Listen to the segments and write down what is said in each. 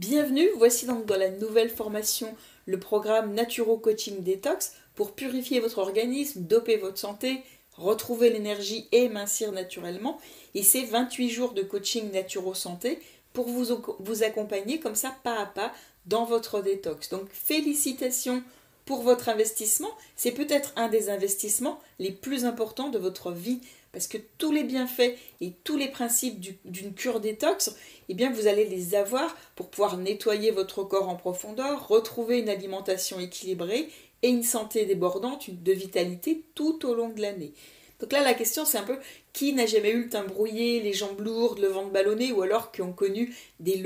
Bienvenue, voici donc dans la nouvelle formation le programme Naturo Coaching Detox pour purifier votre organisme, doper votre santé, retrouver l'énergie et mincir naturellement. Et c'est 28 jours de coaching Naturo Santé pour vous, vous accompagner comme ça pas à pas dans votre détox. Donc félicitations pour votre investissement. C'est peut-être un des investissements les plus importants de votre vie parce que tous les bienfaits et tous les principes d'une cure détox, eh bien vous allez les avoir pour pouvoir nettoyer votre corps en profondeur, retrouver une alimentation équilibrée et une santé débordante, une de vitalité tout au long de l'année. Donc là, la question, c'est un peu qui n'a jamais eu le teint brouillé, les jambes lourdes, le ventre ballonné, ou alors qui ont connu des,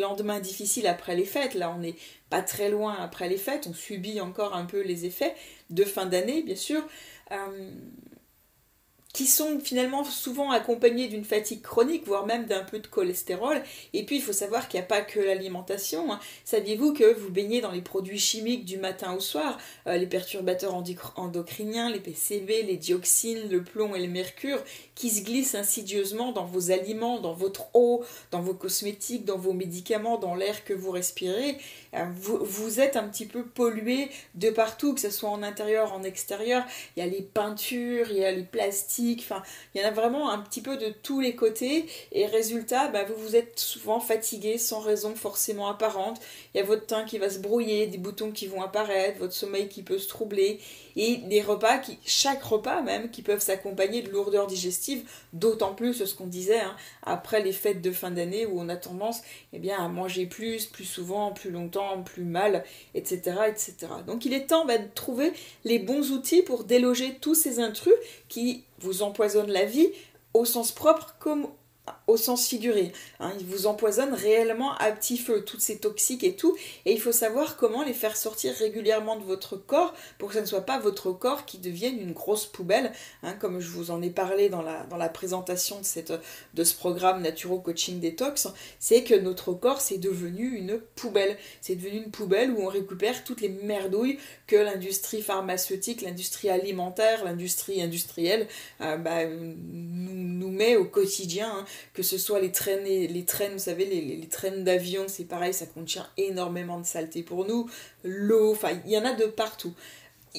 lendemains difficiles après les fêtes? Là, on n'est pas très loin après les fêtes, on subit encore un peu les effets de fin d'année, bien sûr. Euh, qui sont finalement souvent accompagnés d'une fatigue chronique, voire même d'un peu de cholestérol. Et puis il faut savoir qu'il n'y a pas que l'alimentation. Hein. Saviez-vous que vous baignez dans les produits chimiques du matin au soir, euh, les perturbateurs endocriniens, les PCB, les dioxines, le plomb et le mercure, qui se glissent insidieusement dans vos aliments, dans votre eau, dans vos cosmétiques, dans vos médicaments, dans l'air que vous respirez. Euh, vous, vous êtes un petit peu pollué de partout, que ce soit en intérieur, en extérieur. Il y a les peintures, il y a les plastiques il y en a vraiment un petit peu de tous les côtés. Et résultat, bah, vous vous êtes souvent fatigué sans raison forcément apparente. Il y a votre teint qui va se brouiller, des boutons qui vont apparaître, votre sommeil qui peut se troubler, et des repas qui, chaque repas même, qui peuvent s'accompagner de lourdeurs digestives, d'autant plus ce qu'on disait hein, après les fêtes de fin d'année où on a tendance eh bien, à manger plus, plus souvent, plus longtemps, plus mal, etc. etc. Donc il est temps bah, de trouver les bons outils pour déloger tous ces intrus qui vous empoisonnent la vie au sens propre comme au sens figuré. Hein. il vous empoisonne réellement à petit feu, toutes ces toxiques et tout, et il faut savoir comment les faire sortir régulièrement de votre corps pour que ce ne soit pas votre corps qui devienne une grosse poubelle, hein, comme je vous en ai parlé dans la, dans la présentation de, ce programme Naturo Coaching Detox, c'est que notre corps c'est devenu une poubelle. C'est devenu une poubelle où on récupère toutes les merdouilles que l'industrie pharmaceutique, l'industrie alimentaire, l'industrie industrielle euh, bah, nous, nous, met au quotidien. Hein que ce soit les traînes, les traînes, vous savez, les, les, traînes d'avion, c'est pareil, ça contient énormément de saleté pour nous, l'eau, enfin, il y en a de partout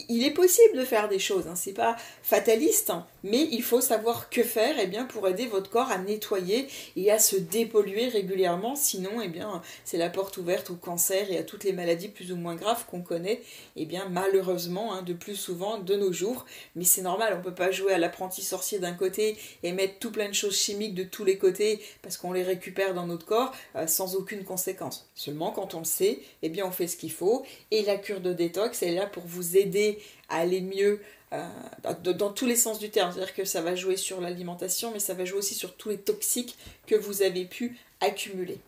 il est possible de faire des choses, hein, c'est pas fataliste, hein, mais il faut savoir que faire eh bien, pour aider votre corps à nettoyer et à se dépolluer régulièrement, sinon eh bien, c'est la porte ouverte au cancer et à toutes les maladies plus ou moins graves qu'on connaît, eh bien, malheureusement, hein, de plus souvent de nos jours, mais c'est normal, on ne peut pas jouer à l'apprenti sorcier d'un côté et mettre tout plein de choses chimiques de tous les côtés parce qu'on les récupère dans notre corps euh, sans aucune conséquence. Seulement quand on le sait, eh bien, on fait ce qu'il faut et la cure de détox est là pour vous aider à aller mieux euh, dans, tous les sens du terme. C'est-à-dire que ça va jouer sur l'alimentation, mais ça va jouer aussi sur tous les toxiques que vous avez pu accumuler.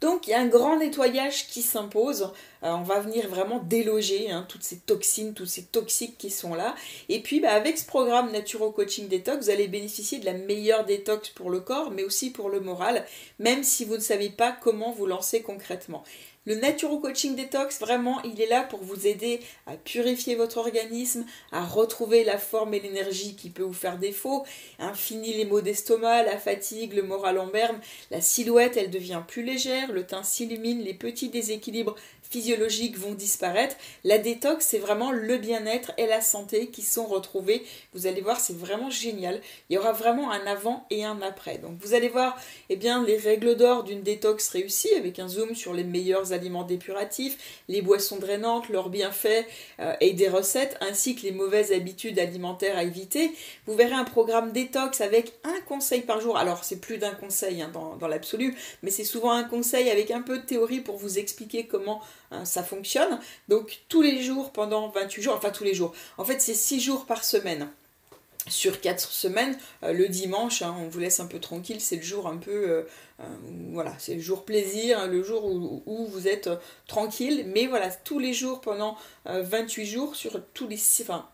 Donc il y a un grand nettoyage qui s'impose. Euh, on va venir vraiment déloger hein, toutes ces toxines, tous ces toxiques qui sont là. Et puis bah, avec ce programme Naturo Coaching Detox, vous allez bénéficier de la meilleure détox pour le corps, mais aussi pour le moral, même si vous ne savez pas comment vous lancer concrètement. Le Naturo Coaching Detox, vraiment, il est là pour vous aider à purifier votre organisme, à retrouver la forme et l'énergie qui peut vous faire défaut, infini les maux d'estomac, la fatigue, le moral en berne, la silhouette, elle devient plus légère, le teint s'illumine, les petits déséquilibres physiologiques vont disparaître. La détox, c'est vraiment le bien-être et la santé qui sont retrouvés. Vous allez voir, c'est vraiment génial. Il y aura vraiment un avant et un après. Donc vous allez voir eh bien, les règles d'or d'une détox réussie avec un zoom sur les meilleurs aliments dépuratifs, les boissons drainantes, leurs bienfaits euh, et des recettes, ainsi que les mauvaises habitudes alimentaires à éviter. Vous verrez un programme détox avec un conseil par jour. Alors c'est plus d'un conseil hein, dans, l'absolu, mais c'est souvent un conseil avec un peu de théorie pour vous expliquer comment Hein, ça fonctionne. Donc tous les jours pendant 28 jours, enfin tous les jours. En fait, c'est 6 jours par semaine. Sur 4 semaines, euh, le dimanche, hein, on vous laisse un peu tranquille, c'est le jour un peu, euh, euh, voilà, c'est le jour plaisir, hein, le jour où, vous êtes tranquille, mais voilà, tous les jours pendant 28 jours, sur tous les, enfin,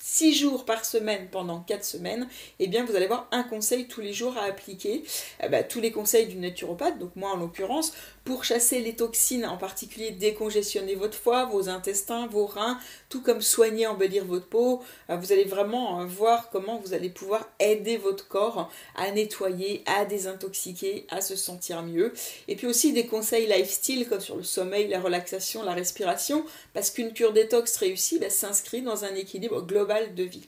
6 jours par semaine pendant 4 semaines, eh bien vous allez avoir un conseil tous les jours à appliquer. Eh ben, tous les conseils du naturopathe, donc moi en l'occurrence, pour chasser les toxines, en particulier décongestionner votre foie, vos intestins, vos reins, tout comme soigner, embellir votre peau. Euh, vous allez vraiment euh, voir comment vous allez pouvoir aider votre corps à nettoyer, à désintoxiquer, à se sentir mieux. Et puis aussi des conseils lifestyle comme sur le sommeil, la relaxation, la respiration, parce qu'une cure détox réussie bah, s'inscrit dans un équilibre global de vie.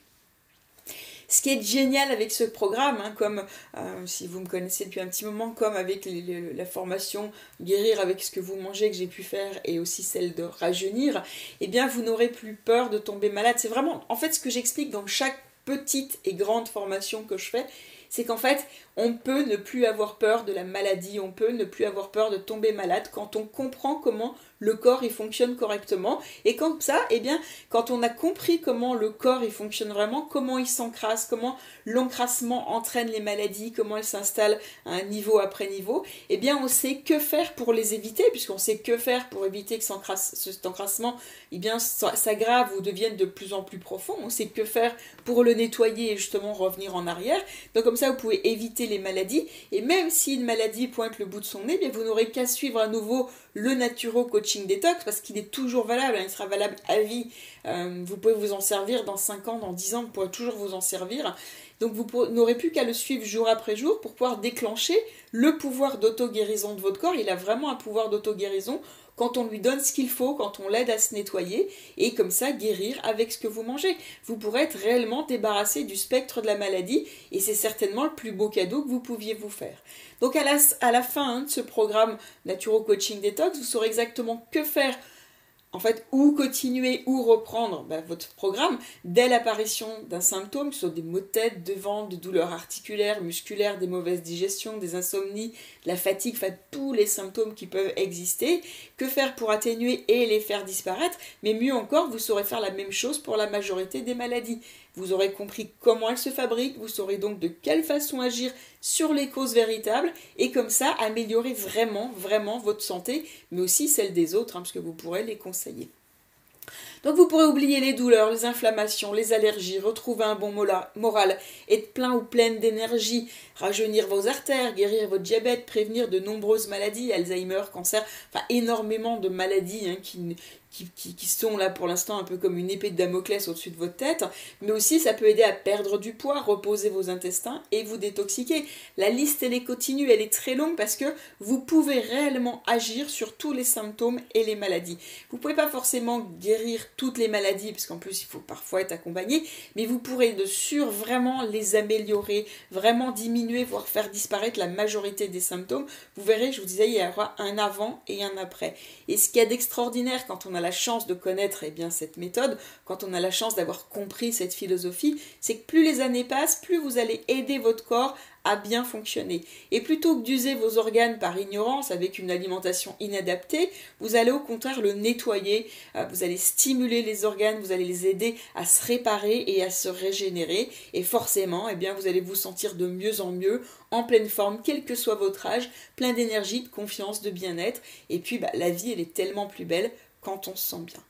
Ce qui est génial avec ce programme, hein, comme euh, si vous me connaissez depuis un petit moment, comme avec la formation Guérir avec ce que vous mangez que j'ai pu faire et aussi celle de rajeunir, eh bien vous n'aurez plus peur de tomber malade. C'est vraiment en fait ce que j'explique dans chaque petite et grande formation que je fais, c'est qu'en fait, on peut ne plus avoir peur de la maladie, on peut ne plus avoir peur de tomber malade quand on comprend comment le corps il fonctionne correctement. Et comme ça, eh bien, quand on a compris comment le corps il fonctionne vraiment, comment il s'encrasse, comment l'encrassement entraîne les maladies, comment elles s'installent un niveau après niveau, eh bien, on sait que faire pour les éviter, puisqu'on sait que faire pour éviter que cet encrassement eh bien, s'aggrave ou devienne de plus en plus profond. On sait que faire pour le nettoyer et justement revenir en arrière. Donc comme ça, vous pouvez éviter les maladies. Et même si une maladie pointe le bout de son nez, bien, vous n'aurez qu'à suivre à nouveau le Naturo Coaching Detox parce qu'il est toujours valable, hein, il sera valable à vie. Euh, vous pouvez vous en servir dans 5 ans, dans 10 ans, vous pourrez toujours vous en servir. Donc vous n'aurez plus qu'à le suivre jour après jour pour pouvoir déclencher le pouvoir d'auto-guérison de votre corps. Il a vraiment un pouvoir d'auto-guérison quand on lui donne ce qu'il faut, quand on l'aide à se nettoyer, et comme ça guérir avec ce que vous mangez. Vous pourrez être réellement débarrassé du spectre de la maladie, et c'est certainement le plus beau cadeau que vous pouviez vous faire. Donc à la, à la fin hein, de ce programme Naturo Coaching Detox, vous saurez exactement que faire en fait, ou continuer ou reprendre bah, votre programme dès l'apparition d'un symptôme, que ce soit des maux de tête, de ventre, de douleurs articulaires, musculaires, des mauvaises digestions, des insomnies, de la fatigue, enfin tous les symptômes qui peuvent exister. Que faire pour atténuer et les faire disparaître? Mais mieux encore, vous saurez faire la même chose pour la majorité des maladies. Vous aurez compris comment elles se fabriquent, vous saurez donc de quelle façon agir sur les causes véritables et comme ça améliorer vraiment, vraiment votre santé, mais aussi celle des autres, hein, parce que vous pourrez les conseiller. Donc vous pourrez oublier les douleurs, les inflammations, les allergies, retrouver un bon moral, être plein ou pleine d'énergie, rajeunir vos artères, guérir votre diabète, prévenir de nombreuses maladies, Alzheimer, cancer, enfin énormément de maladies hein, qui, qui, sont là pour l'instant un peu comme une épée de Damoclès au-dessus de votre tête, mais aussi ça peut aider à perdre du poids, reposer vos intestins et vous détoxiquer. La liste elle est continue, elle est très longue parce que vous pouvez réellement agir sur tous les symptômes et les maladies. Vous ne pouvez pas forcément guérir toutes les maladies parce qu'en plus il faut parfois être accompagné, mais vous pourrez de sûr vraiment les améliorer, vraiment diminuer, voire faire disparaître la majorité des symptômes. Vous verrez, je vous disais, il y aura un avant et un après. Et ce qu'il y a d'extraordinaire quand on a la chance de connaître eh bien, cette méthode, quand on a la chance d'avoir compris cette philosophie, c'est que plus les années passent, plus vous allez aider votre corps bien fonctionner. Et plutôt que d'user vos organes par ignorance avec une alimentation inadaptée, vous allez au contraire le nettoyer, euh, vous allez stimuler les organes, vous allez les aider à se réparer et à se régénérer. Et forcément, eh bien, vous allez vous sentir de mieux en mieux, en pleine forme, quel que soit votre âge, plein d'énergie, de confiance, de bien-être. Et puis, bah, la vie, elle est tellement plus belle quand on se sent bien.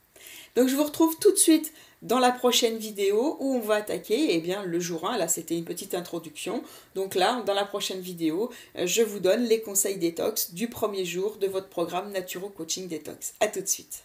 Donc je vous retrouve tout de suite dans la prochaine vidéo où on va attaquer eh bien, le jour 1. Là, c'était une petite introduction. Donc là, dans la prochaine vidéo, euh, je vous donne les conseils détox du premier jour de votre programme Naturo Coaching Détox. A tout de suite.